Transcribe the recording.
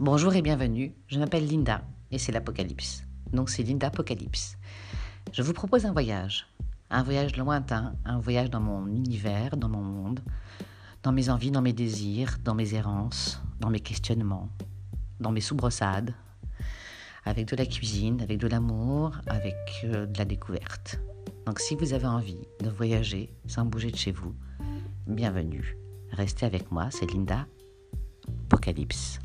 Bonjour et bienvenue, je m'appelle Linda et c'est l'Apocalypse. Donc c'est Linda Apocalypse. Je vous propose un voyage, un voyage lointain, un voyage dans mon univers, dans mon monde, dans mes envies, dans mes désirs, dans mes errances, dans mes questionnements, dans mes soubresades, avec de la cuisine, avec de l'amour, avec euh, de la découverte. Donc si vous avez envie de voyager sans bouger de chez vous, bienvenue. Restez avec moi, c'est Linda Apocalypse.